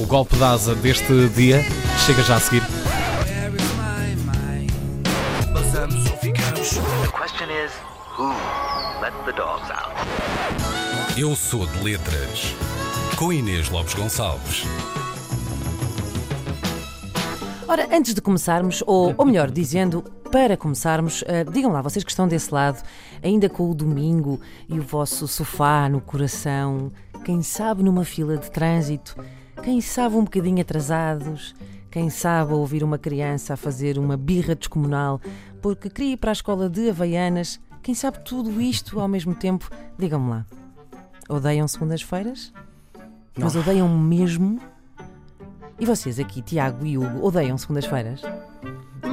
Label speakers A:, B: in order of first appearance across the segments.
A: O golpe de asa deste dia chega já a seguir.
B: Eu sou de letras. Com Inês Lopes Gonçalves.
C: Ora, antes de começarmos, ou, ou melhor dizendo, para começarmos, eh, digam lá, vocês que estão desse lado, ainda com o domingo e o vosso sofá no coração, quem sabe numa fila de trânsito, quem sabe um bocadinho atrasados, quem sabe ouvir uma criança a fazer uma birra descomunal porque queria ir para a escola de Havaianas, quem sabe tudo isto ao mesmo tempo, digam-me lá, odeiam segundas-feiras? Mas odeiam mesmo? E vocês aqui, Tiago e Hugo, odeiam segundas-feiras?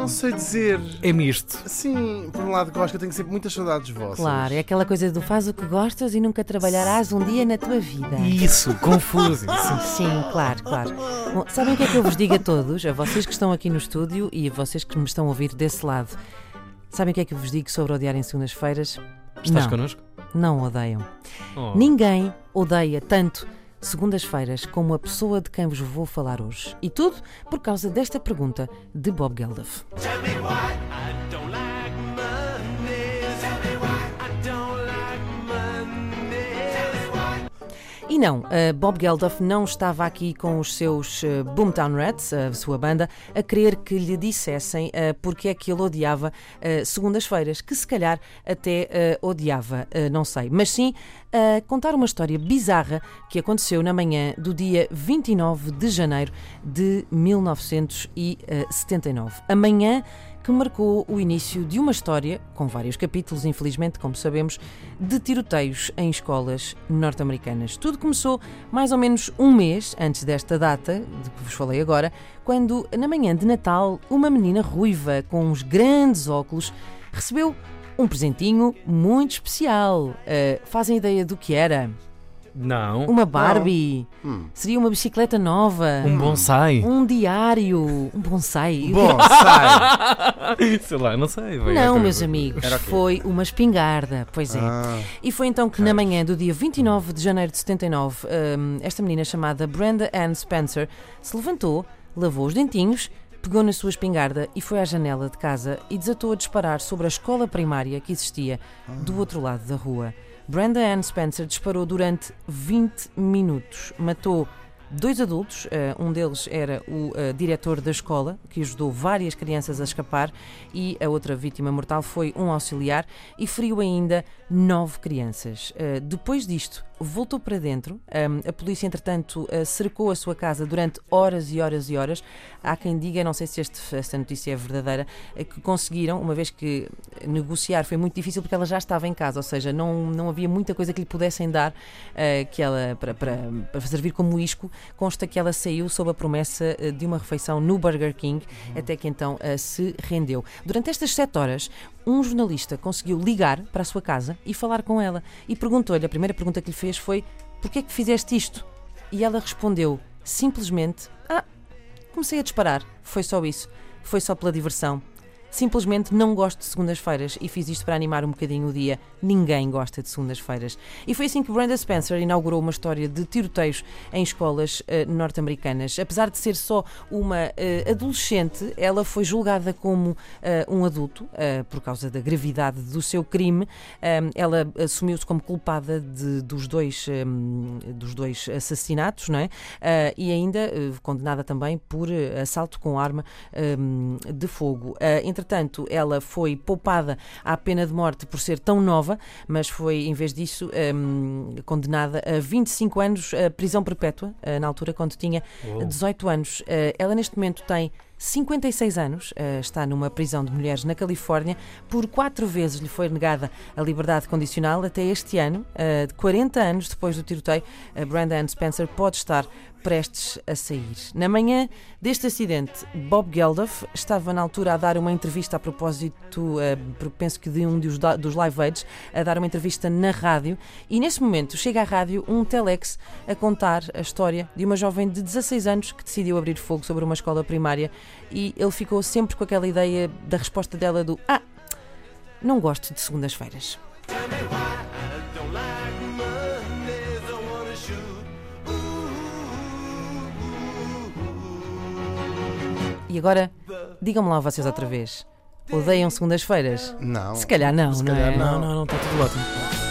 D: Não sei dizer.
A: É misto.
D: Sim, por um lado gosto que eu tenho sempre muitas saudades vossas.
C: Claro, é aquela coisa do faz o que gostas e nunca trabalharás um dia na tua vida.
A: Isso, confuso. Isso.
C: Sim, claro, claro. Bom, sabem o que é que eu vos digo a todos, a vocês que estão aqui no estúdio e a vocês que me estão a ouvir desse lado? Sabem o que é que eu vos digo sobre odiarem segundas-feiras?
A: Estás
C: não,
A: connosco?
C: não odeiam.
A: Oh.
C: Ninguém odeia tanto segundas-feiras como a pessoa de quem vos vou falar hoje. E tudo por causa desta pergunta de Bob Geldof. E não, Bob Geldof não estava aqui com os seus uh, Boomtown Rats, a sua banda, a querer que lhe dissessem uh, porque é que ele odiava uh, segundas-feiras, que se calhar até odiava, não sei, mas sim a contar uma história bizarra que aconteceu na manhã do dia 29 de janeiro de 1979. A manhã que marcou o início de uma história, com vários capítulos, infelizmente, como sabemos, de tiroteios em escolas norte-americanas. Tudo começou mais ou menos um mês antes desta data, de que vos falei agora, quando, na manhã de Natal, uma menina ruiva com uns grandes óculos recebeu um presentinho muito especial. Uh, fazem ideia do que era?
A: Não.
C: Uma Barbie? Seria uma bicicleta nova?
A: Um bonsai.
C: Um diário? Um bonsai?
D: Bom, sai.
A: Sei lá, não sei. vai,
C: Não,
A: é
C: meus
A: coisa.
C: amigos,
D: Era o quê?
C: foi uma espingarda, pois é.
D: Ah,
C: E foi então que na manhã do dia 29 de janeiro de 79, hum, esta menina chamada Brenda Ann Spencer se levantou, lavou os dentinhos, pegou na sua espingarda e foi à janela de casa e desatou a disparar sobre a escola primária que existia do outro lado da rua. Brenda Ann Spencer disparou durante 20 minutos, matou dois adultos, eh, um deles era o eh, diretor da escola, que ajudou várias crianças a escapar, e a outra vítima mortal foi um auxiliar e feriu ainda nove crianças. Eh, depois disto, voltou para dentro. A polícia, entretanto, eh, cercou a sua casa durante horas e horas e horas. Há quem diga, não sei se este- esta notícia é verdadeira, eh, que conseguiram, uma vez que negociar foi muito difícil porque ela já estava em casa, ou seja, não, não havia muita coisa que lhe pudessem dar eh, que ela, para, para, para servir como isco. Consta que ela saiu sob a promessa eh, de uma refeição no Burger King, até que então se rendeu. Durante estas sete horas, um jornalista conseguiu ligar para a sua casa e falar com ela e perguntou-lhe, a primeira pergunta que lhe fez foi: Porquê é que fizeste isto? E ela respondeu simplesmente: Ah, comecei a disparar. Foi só isso. Foi só pela diversão. Simplesmente não gosto de segundas-feiras e fiz isto para animar um bocadinho o dia. Ninguém gosta de segundas-feiras. E foi assim que Brenda Spencer inaugurou uma história de tiroteios em escolas eh, norte-americanas. Apesar de ser só uma eh, adolescente, ela foi julgada como eh, um adulto por causa da gravidade do seu crime. Ela assumiu-se como culpada de- dos, dois, eh, dos dois assassinatos, não é? E ainda condenada também por assalto com arma eh, de fogo. Eh, entretanto, ela foi poupada à pena de morte por ser tão nova, mas foi, em vez disso, eh, condenada a 25 anos a prisão perpétua, eh, na altura quando tinha 18 anos. Eh, ela neste momento tem 56 anos, eh, está numa prisão de mulheres na Califórnia. Por quatro vezes lhe foi negada a liberdade condicional até este ano. eh, 40 anos depois do tiroteio, a Brenda Ann Spencer pode estar prestes a sair. Na manhã deste acidente, Bob Geldof estava na altura a dar uma entrevista a propósito, eh, penso que de um dos, dos Live Aids, a dar uma entrevista na rádio e nesse momento chega à rádio um telex a contar a história de uma jovem de 16 anos que decidiu abrir fogo sobre uma escola primária e ele ficou sempre com aquela ideia da resposta dela do Ah, não gosto de segundas-feiras. E agora, digam-me lá vocês outra vez. Odeiam segundas-feiras?
D: Não.
C: Se calhar não,
D: Se calhar é?
C: não, é?
A: não, não, não, está tudo ótimo.